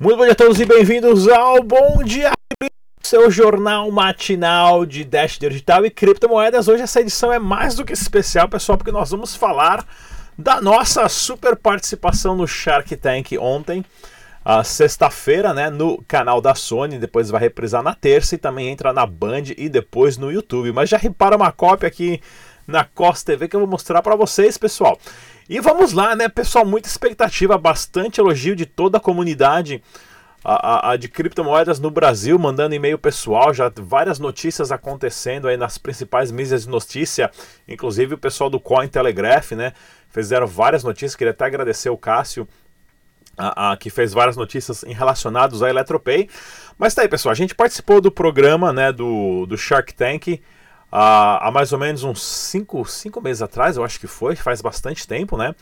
Muito bom dia a todos e bem-vindos ao Bom Dia seu jornal matinal de Dash Digital e criptomoedas. Hoje essa edição é mais do que especial, pessoal, porque nós vamos falar da nossa super participação no Shark Tank ontem, sexta-feira, né, no canal da Sony, depois vai reprisar na terça e também entra na Band e depois no YouTube. Mas já repara uma cópia aqui na Costa TV que eu vou mostrar para vocês, pessoal. E vamos lá, né, pessoal? Muita expectativa, bastante elogio de toda a comunidade a, a, de criptomoedas no Brasil, mandando e-mail pessoal, já várias notícias acontecendo aí nas principais mídias de notícia, inclusive o pessoal do Cointelegraph, né? Fizeram várias notícias, queria até agradecer o Cássio, a, a, que fez várias notícias em relacionados à Eletropay. Mas tá aí, pessoal, a gente participou do programa, né, do, do Shark Tank, há, há mais ou menos uns 5 meses atrás, eu acho que foi, faz bastante tempo, né?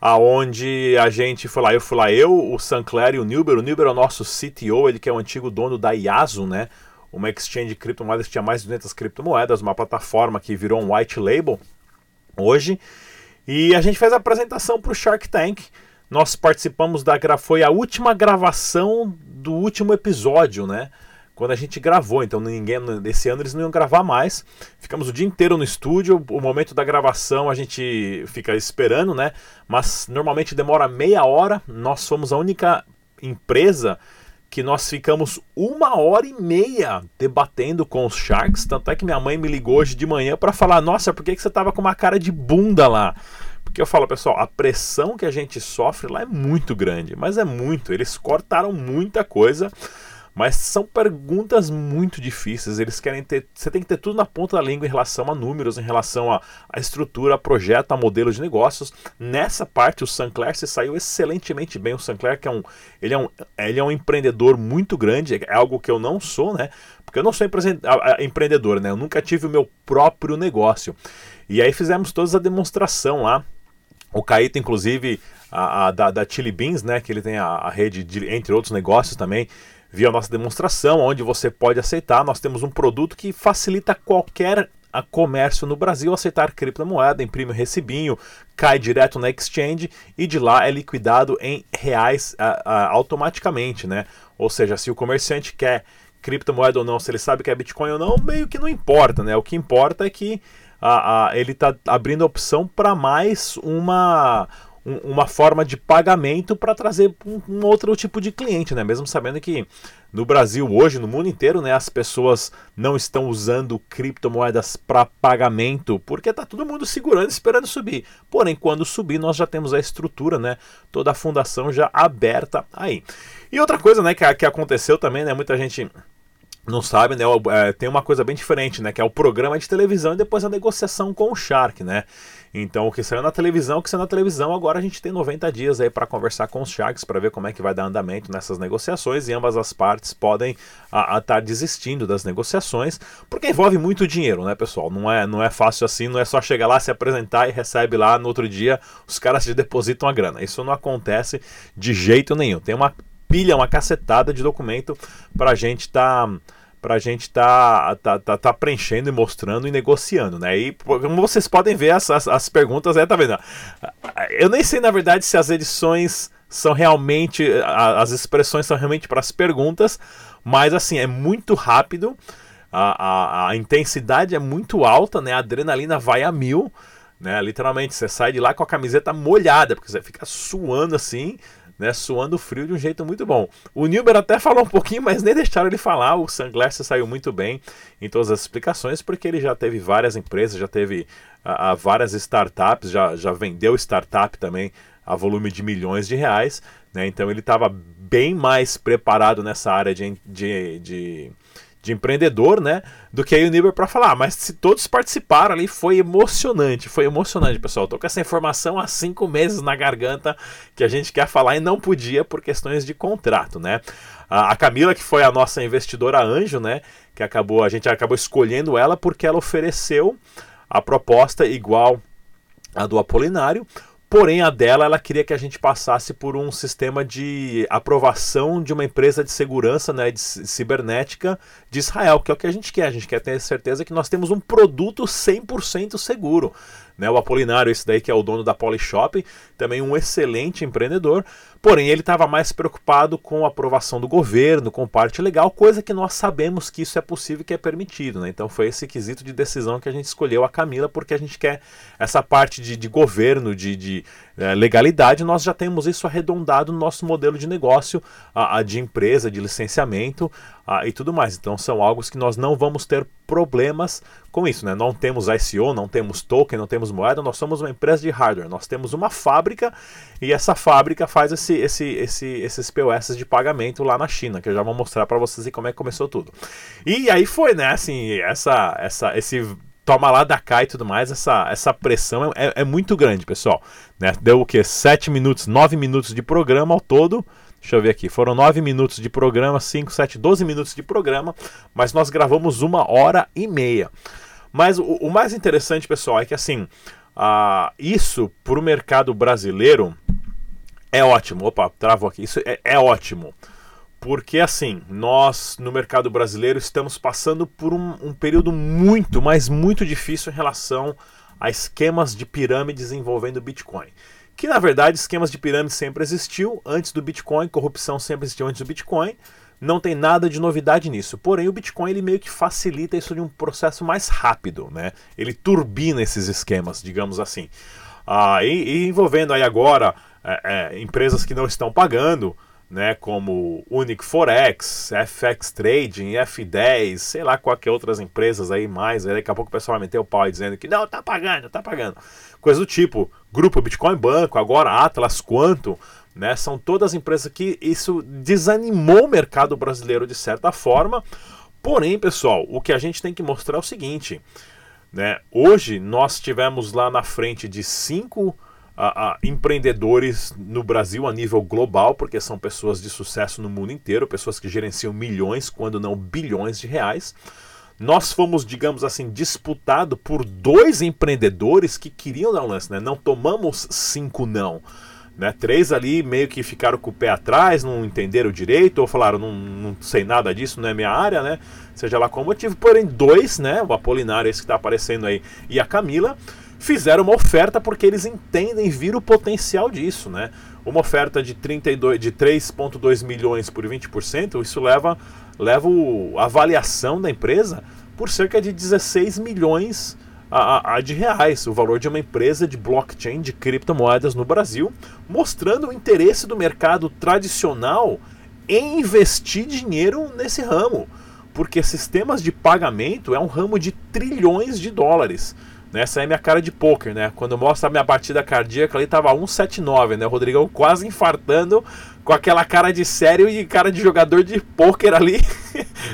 aonde a gente foi lá, eu fui lá, eu, o Sancler e o Nilber. O Nilber é o nosso CTO, ele que é o antigo dono da Yasu, né? Uma exchange de criptomoedas que tinha mais de 200 criptomoedas, uma plataforma que virou um white label hoje. E a gente fez a apresentação para o Shark Tank. Nós participamos da foi a última gravação do último episódio, né? Quando a gente gravou, então ninguém esse ano eles não iam gravar mais. Ficamos o dia inteiro no estúdio, o momento da gravação a gente fica esperando, né? Mas normalmente demora meia hora. Nós somos a única empresa que nós ficamos uma hora e meia debatendo com os Sharks. Tanto é que minha mãe me ligou hoje de manhã para falar: Nossa, por que, que você tava com uma cara de bunda lá? Porque eu falo, pessoal, a pressão que a gente sofre lá é muito grande, mas é muito. Eles cortaram muita coisa. Mas são perguntas muito difíceis. Eles querem ter. Você tem que ter tudo na ponta da língua em relação a números, em relação a, a estrutura, a projeto, a modelo de negócios. Nessa parte, o Sancler se saiu excelentemente bem. O Sancler, que é um. Ele é um, ele é um empreendedor muito grande, é algo que eu não sou, né? Porque eu não sou empreendedor, né? Eu nunca tive o meu próprio negócio. E aí fizemos toda a demonstração lá. O Caíto, inclusive, a, a da, da Chili Beans, né? Que ele tem a, a rede, de, entre outros negócios também via a nossa demonstração, onde você pode aceitar. Nós temos um produto que facilita qualquer a comércio no Brasil aceitar criptomoeda, imprime o recibinho, cai direto na exchange e de lá é liquidado em reais automaticamente, né? Ou seja, se o comerciante quer criptomoeda ou não, se ele sabe que é Bitcoin ou não, meio que não importa, né? O que importa é que ele está abrindo opção para mais uma um, uma forma de pagamento para trazer um, um, outro tipo de cliente, né? Mesmo sabendo que no Brasil hoje, no mundo inteiro, né, as pessoas não estão usando criptomoedas para pagamento, porque tá todo mundo segurando, esperando subir. Porém, quando subir, nós já temos a estrutura, né? Toda a fundação já aberta aí. E outra coisa, né, que, que aconteceu também, né? Muita gente não sabe, né? É, tem uma coisa bem diferente, né? Que é o programa de televisão e depois a negociação com o Shark, né? Então, o que saiu na televisão, o que saiu na televisão, agora a gente tem 90 dias aí para conversar com os Sharks para ver como é que vai dar andamento nessas negociações e ambas as partes podem estar tá desistindo das negociações, porque envolve muito dinheiro, né, pessoal? Não é, não é fácil assim, não é só chegar lá, se apresentar e recebe lá no outro dia, os caras te depositam a grana. Isso não acontece de jeito nenhum. Tem uma pilha, uma cacetada de documento para a gente estar. Tá para a gente tá, tá, tá, tá, preenchendo e mostrando e negociando, né? E como vocês podem ver, as, as, as perguntas, é, tá vendo? Eu nem sei, na verdade, se as edições são realmente, as expressões são realmente para as perguntas, mas assim, é muito rápido, a, a, a intensidade é muito alta, né? A adrenalina vai a mil, né? Literalmente, você sai de lá com a camiseta molhada, porque você fica suando assim, né, suando frio de um jeito muito bom. O Nilber até falou um pouquinho, mas nem deixaram ele falar. O Sunglass saiu muito bem em todas as explicações, porque ele já teve várias empresas, já teve a, a várias startups, já, já vendeu startup também a volume de milhões de reais. Né, então ele estava bem mais preparado nessa área de, de, de de empreendedor, né? Do que aí o para falar. Mas se todos participaram ali, foi emocionante. Foi emocionante, pessoal. tô com essa informação há cinco meses na garganta que a gente quer falar e não podia por questões de contrato, né? A Camila, que foi a nossa investidora anjo, né? Que acabou, a gente acabou escolhendo ela porque ela ofereceu a proposta igual a do Apolinário, Porém, a dela, ela queria que a gente passasse por um sistema de aprovação de uma empresa de segurança, né, de cibernética de Israel, que é o que a gente quer. A gente quer ter certeza que nós temos um produto 100% seguro. Né? O Apolinário, esse daí que é o dono da Polishop, também um excelente empreendedor, porém ele estava mais preocupado com a aprovação do governo, com parte legal, coisa que nós sabemos que isso é possível que é permitido, né? Então foi esse quesito de decisão que a gente escolheu a Camila, porque a gente quer essa parte de, de governo, de, de é, legalidade, nós já temos isso arredondado no nosso modelo de negócio, a, a de empresa, de licenciamento a, e tudo mais. Então são algo que nós não vamos ter problemas com isso, né? Não temos ICO, não temos token, não temos moeda, nós somos uma empresa de hardware, nós temos uma fábrica e essa fábrica faz esse, esse, esse, esses POS de pagamento lá na China, que eu já vou mostrar para vocês como é que começou tudo. E aí foi, né, assim, essa, essa, esse toma lá da cá e tudo mais, essa, essa pressão é, é muito grande, pessoal. Né? Deu o que? 7 minutos, 9 minutos de programa ao todo. Deixa eu ver aqui. Foram 9 minutos de programa, 5, 7, 12 minutos de programa, mas nós gravamos uma hora e meia. Mas o, o mais interessante, pessoal, é que assim, uh, isso para o mercado brasileiro é ótimo. Opa, travou aqui. Isso é, é ótimo. Porque assim, nós no mercado brasileiro estamos passando por um, um período muito, mas muito difícil em relação a esquemas de pirâmides envolvendo Bitcoin que na verdade esquemas de pirâmide sempre existiu antes do Bitcoin, corrupção sempre existiu antes do Bitcoin, não tem nada de novidade nisso. Porém, o Bitcoin ele meio que facilita isso de um processo mais rápido, né? Ele turbina esses esquemas, digamos assim. Ah, e, e envolvendo aí agora é, é, empresas que não estão pagando, né, como Unic Forex, FX Trading, F10, sei lá qualquer outras empresas aí mais, aí daqui a pouco o pessoal vai meter o pau aí dizendo que não, tá pagando, tá pagando. Coisa do tipo, Grupo Bitcoin Banco, agora Atlas Quanto, né, são todas empresas que isso desanimou o mercado brasileiro de certa forma. Porém, pessoal, o que a gente tem que mostrar é o seguinte, né, hoje nós tivemos lá na frente de cinco a, a, empreendedores no Brasil a nível global, porque são pessoas de sucesso no mundo inteiro, pessoas que gerenciam milhões, quando não bilhões de reais. Nós fomos, digamos assim, disputado por dois empreendedores que queriam dar um lance, né? Não tomamos cinco não. Né? Três ali meio que ficaram com o pé atrás, não entenderam direito, ou falaram, não, não sei nada disso, não é minha área, né? Seja lá qual motivo. Porém, dois, né? O Apolinário, esse que está aparecendo aí, e a Camila, fizeram uma oferta porque eles entendem vir o potencial disso, né? Uma oferta de 32 de 3.2 milhões por 20%, isso leva leva a avaliação da empresa por cerca de 16 milhões a, a, de reais, o valor de uma empresa de blockchain de criptomoedas no Brasil, mostrando o interesse do mercado tradicional em investir dinheiro nesse ramo, porque sistemas de pagamento é um ramo de trilhões de dólares. Essa é minha cara de poker, né? Quando mostra a minha batida cardíaca ali, tava 179, né? O Rodrigão quase infartando com aquela cara de sério e cara de jogador de poker ali.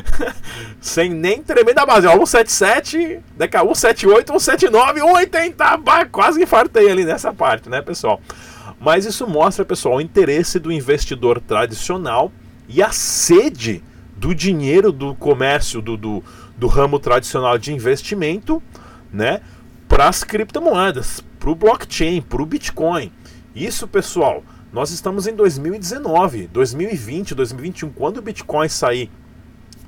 Sem nem tremer da base. Ó, 177, daqui a 178, 179, 180. Bah, quase infartei ali nessa parte, né, pessoal? Mas isso mostra, pessoal, o interesse do investidor tradicional e a sede do dinheiro do comércio, do, do, do ramo tradicional de investimento, né? Para as criptomoedas, para o blockchain, para o Bitcoin. Isso, pessoal, nós estamos em 2019, 2020, 2021, quando o Bitcoin sair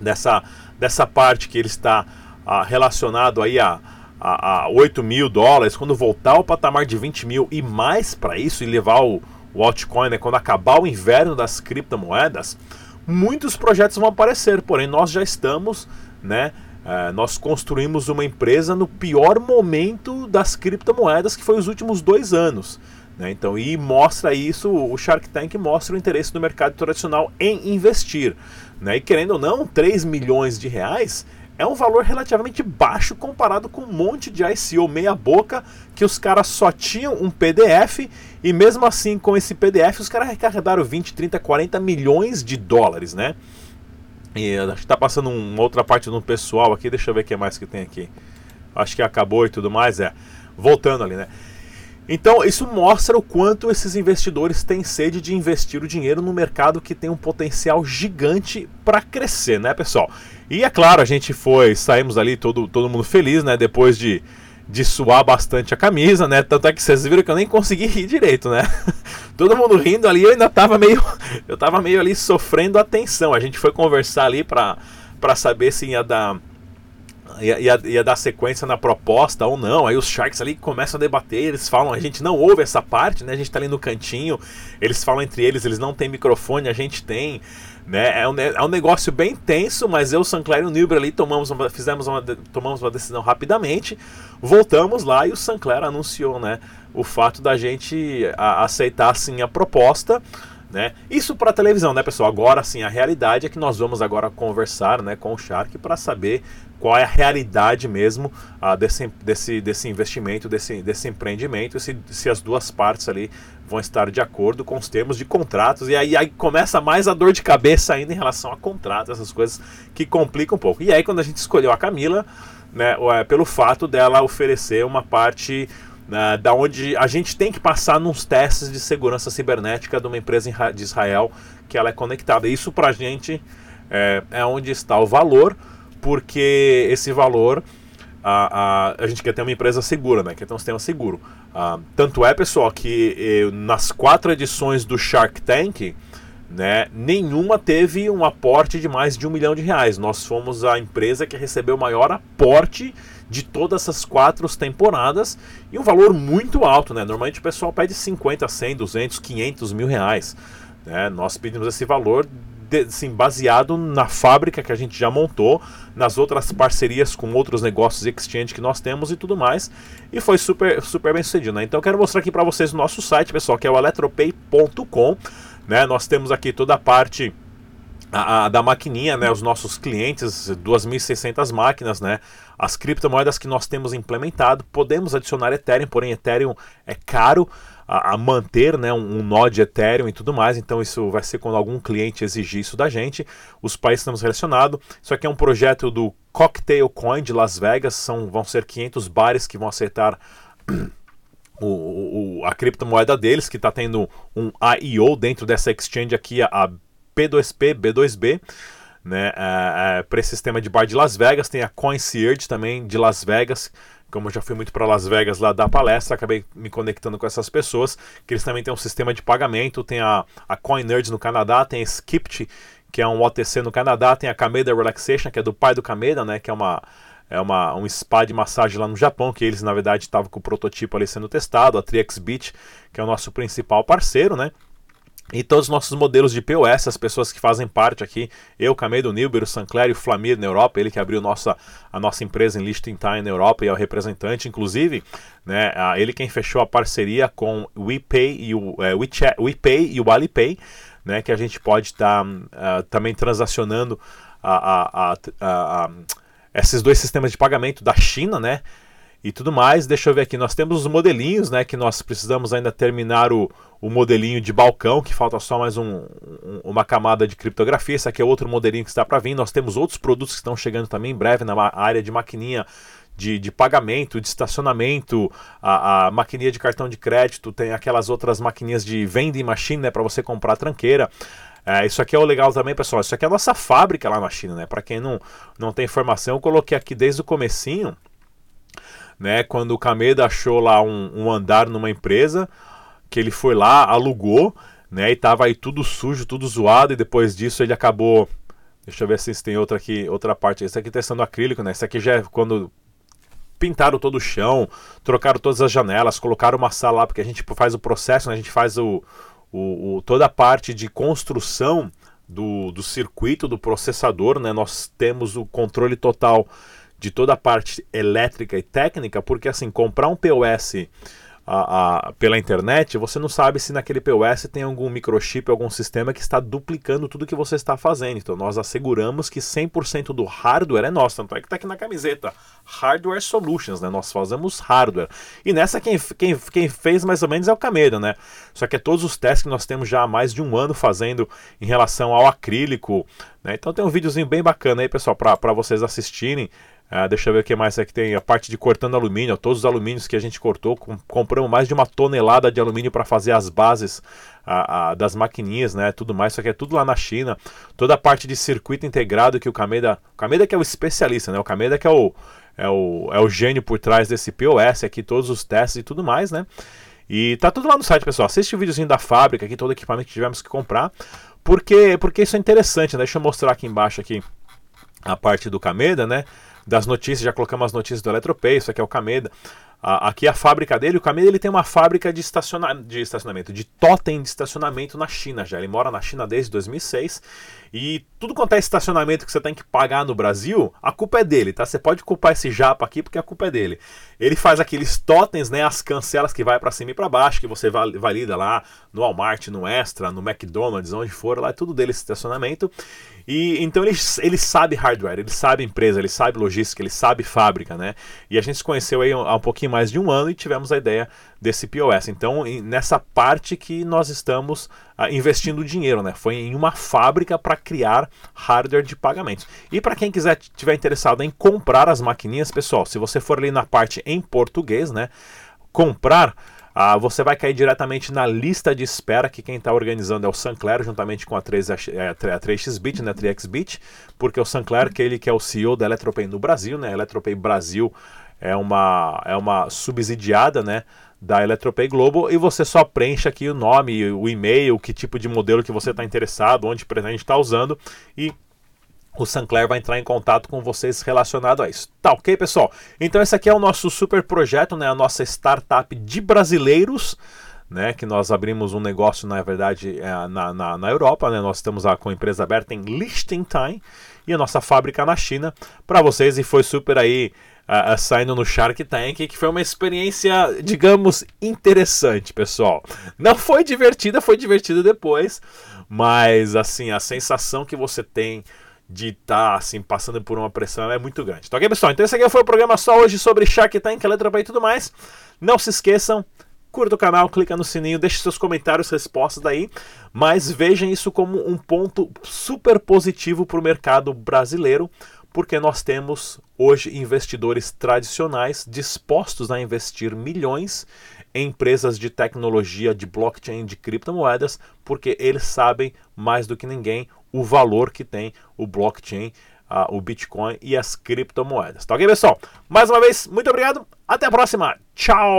dessa, dessa parte que ele está ah, relacionado aí a, a, a 8 mil dólares, quando voltar ao patamar de 20 mil e mais para isso e levar o, o altcoin, né, quando acabar o inverno das criptomoedas, muitos projetos vão aparecer, porém nós já estamos né, é, nós construímos uma empresa no pior momento das criptomoedas, que foi os últimos dois anos. Né? Então, e mostra isso, o Shark Tank mostra o interesse do mercado tradicional em investir. Né? E querendo ou não, 3 milhões de reais é um valor relativamente baixo comparado com um monte de ICO meia boca que os caras só tinham um PDF e mesmo assim com esse PDF os caras arrecadaram 20, 30, 40 milhões de dólares, né? E acho que tá passando uma outra parte do pessoal aqui, deixa eu ver o que mais que tem aqui. Acho que acabou e tudo mais, é. Voltando ali, né? Então, isso mostra o quanto esses investidores têm sede de investir o dinheiro no mercado que tem um potencial gigante para crescer, né, pessoal? E é claro, a gente foi, saímos ali todo, todo mundo feliz, né, depois de de suar bastante a camisa, né? Tanto é que vocês viram que eu nem consegui rir direito, né? Todo mundo rindo ali, eu ainda tava meio. Eu tava meio ali sofrendo a tensão. A gente foi conversar ali pra, pra saber se ia dar. Ia, ia, ia, dar sequência na proposta ou não. Aí os Sharks ali começam a debater, eles falam, a gente não ouve essa parte, né? A gente tá ali no cantinho, eles falam entre eles, eles não têm microfone, a gente tem. Né? É, um, é um negócio bem tenso, mas eu, Sancler e o Nilber ali tomamos uma, fizemos uma, tomamos uma decisão rapidamente, voltamos lá e o Sancler anunciou né, o fato da gente a, aceitar sim a proposta. Né? Isso para televisão, né, pessoal? Agora sim, a realidade é que nós vamos agora conversar né, com o Shark para saber qual é a realidade mesmo uh, desse, desse, desse investimento, desse, desse empreendimento, se, se as duas partes ali vão estar de acordo com os termos de contratos. E aí, aí começa mais a dor de cabeça ainda em relação a contratos, essas coisas que complicam um pouco. E aí, quando a gente escolheu a Camila, né, é, pelo fato dela oferecer uma parte né, da onde a gente tem que passar nos testes de segurança cibernética de uma empresa de Israel que ela é conectada. Isso para a gente é, é onde está o valor, porque esse valor a, a, a gente quer ter uma empresa segura, né? quer ter um sistema seguro. Uh, tanto é, pessoal, que eh, nas quatro edições do Shark Tank, né, nenhuma teve um aporte de mais de um milhão de reais. Nós fomos a empresa que recebeu o maior aporte de todas essas quatro temporadas e um valor muito alto, né? Normalmente o pessoal pede 50, 100, 200, 500 mil reais. Né? Nós pedimos esse valor de, assim, baseado na fábrica que a gente já montou, nas outras parcerias com outros negócios exchange que nós temos e tudo mais. E foi super, super bem sucedido. Né? Então eu quero mostrar aqui para vocês o nosso site, pessoal, que é o eletropay.com. Né? Nós temos aqui toda a parte a, a, da maquininha, né, os nossos clientes, 2.600 máquinas, né, as criptomoedas que nós temos implementado, podemos adicionar Ethereum, porém Ethereum é caro a, a manter, né, um, um nó de Ethereum e tudo mais, então isso vai ser quando algum cliente exigir isso da gente, os países estamos relacionados, isso aqui é um projeto do Cocktail Coin de Las Vegas, são, vão ser 500 bares que vão aceitar o, o, a criptomoeda deles, que está tendo um IEO dentro dessa exchange aqui, a P2P, B2B, né, é, é, para esse sistema de bar de Las Vegas. Tem a CoinSearch também de Las Vegas. Como eu já fui muito para Las Vegas lá dar palestra, acabei me conectando com essas pessoas. Que eles também têm um sistema de pagamento. Tem a, a CoinNerds no Canadá, tem a Skipt, que é um OTC no Canadá, tem a Kameda Relaxation, que é do pai do Kameda, né, que é uma é uma, um spa de massagem lá no Japão, que eles na verdade estavam com o prototipo ali sendo testado, a TriXBit, que é o nosso principal parceiro, né? E todos os nossos modelos de POS, as pessoas que fazem parte aqui, eu, Camedo Nilber, o Sancler e o Flamir na Europa, ele que abriu nossa, a nossa empresa em Liechtenstein na Europa e é o representante, inclusive, né, ele quem fechou a parceria com WePay e o é, WeChat, WePay e o Alipay, né, que a gente pode estar tá, uh, também transacionando a, a, a, esses dois sistemas de pagamento da China, né, e tudo mais. Deixa eu ver aqui, nós temos os modelinhos, né, que nós precisamos ainda terminar o, o modelinho de balcão, que falta só mais um, um, uma camada de criptografia. Esse aqui é outro modelinho que está para vir. Nós temos outros produtos que estão chegando também em breve na área de maquininha de, de pagamento, de estacionamento, a, a maquininha de cartão de crédito, tem aquelas outras maquininhas de vending machine, né, para você comprar tranqueira. É, isso aqui é o legal também, pessoal. Isso aqui é a nossa fábrica lá na China, né? Para quem não, não tem informação, eu coloquei aqui desde o comecinho né? Quando o Kameda achou lá um, um andar numa empresa, que ele foi lá, alugou, né? E tava aí tudo sujo, tudo zoado, e depois disso ele acabou. Deixa eu ver se tem outra aqui, outra parte. Esse aqui testando acrílico, né? Esse aqui já é quando pintaram todo o chão, trocaram todas as janelas, colocaram uma sala lá, porque a gente faz o processo, né? a gente faz o, o, o, toda a parte de construção do, do circuito, do processador, né? Nós temos o controle total de toda a parte elétrica e técnica, porque assim, comprar um POS a, a, pela internet, você não sabe se naquele POS tem algum microchip, algum sistema que está duplicando tudo que você está fazendo. Então nós asseguramos que 100% do hardware é nosso. Tanto é que está aqui na camiseta. Hardware Solutions, né? Nós fazemos hardware. E nessa quem, quem, quem fez mais ou menos é o Cameda, né? Só que é todos os testes que nós temos já há mais de um ano fazendo em relação ao acrílico. Né? Então tem um videozinho bem bacana aí, pessoal, para vocês assistirem. Ah, deixa eu ver o que mais aqui tem. A parte de cortando alumínio, todos os alumínios que a gente cortou. Com, compramos mais de uma tonelada de alumínio para fazer as bases a, a, das maquininhas, né? Tudo mais, isso aqui é tudo lá na China. Toda a parte de circuito integrado que o Kameda. O Kameda que é o especialista, né? O Kameda que é o, é o, é o gênio por trás desse POS aqui, todos os testes e tudo mais, né? E tá tudo lá no site, pessoal. Assiste o videozinho da fábrica aqui, todo o equipamento que tivemos que comprar. Porque, porque isso é interessante, né? Deixa eu mostrar aqui embaixo aqui a parte do Kameda, né? Das notícias, já colocamos as notícias do Eletropay, isso aqui é o Cameda. Aqui a fábrica dele, o Cameda ele tem uma fábrica de, estaciona de estacionamento, de totem de estacionamento na China já. Ele mora na China desde 2006 e tudo quanto é estacionamento que você tem que pagar no Brasil, a culpa é dele, tá? Você pode culpar esse japa aqui porque a culpa é dele. Ele faz aqueles totens, né, as cancelas que vai para cima e para baixo, que você valida lá no Walmart, no Extra, no McDonald's, onde for, lá é tudo dele esse estacionamento. E então ele, ele sabe hardware, ele sabe empresa, ele sabe logística, ele sabe fábrica, né? E a gente se conheceu aí há um pouquinho mais de um ano e tivemos a ideia desse POS. Então, nessa parte que nós estamos ah, investindo dinheiro, né? Foi em uma fábrica para criar hardware de pagamentos. E para quem quiser tiver interessado em comprar as maquininhas, pessoal, se você for ali na parte em português, né? Comprar ah, você vai cair diretamente na lista de espera que quem está organizando é o Sancler, juntamente com a, 3, a 3xBit, né, 3xBit, porque o Sancler, que ele que é o CEO da Eletropay no Brasil, né, Eletropay Brasil é uma, é uma subsidiada, né, da Eletropay Global e você só preenche aqui o nome, o e-mail, que tipo de modelo que você está interessado, onde pretende estar tá usando e o Sancler vai entrar em contato com vocês relacionado a isso. Tá ok, pessoal? Então esse aqui é o nosso super projeto, né? A nossa startup de brasileiros. Né, que nós abrimos um negócio, na verdade, é, na, na, na, Europa. Né, nós estamos com a empresa aberta em Liechtenstein e a nossa fábrica na China para vocês. E foi super aí uh, uh, saindo no Shark Tank, que foi uma experiência, digamos, interessante, pessoal. Não foi divertida, foi divertida depois, mas assim, a sensação que você tem de estar tá, assim, passando por uma pressão é muito grande. Tá ok, pessoal? Então esse aqui foi o programa só hoje sobre Shark Tank, letra e tudo mais. Não se esqueçam, curta o canal, clica no sininho, deixe seus comentários, respostas daí, mas vejam isso como um ponto super positivo para o mercado brasileiro, porque nós temos hoje investidores tradicionais dispostos a investir milhões em empresas de tecnologia, de blockchain, de criptomoedas, porque eles sabem mais do que ninguém o valor que tem o blockchain, uh, o Bitcoin e as criptomoedas. Tá ok, pessoal? Mais uma vez, muito obrigado. Até a próxima. Tchau!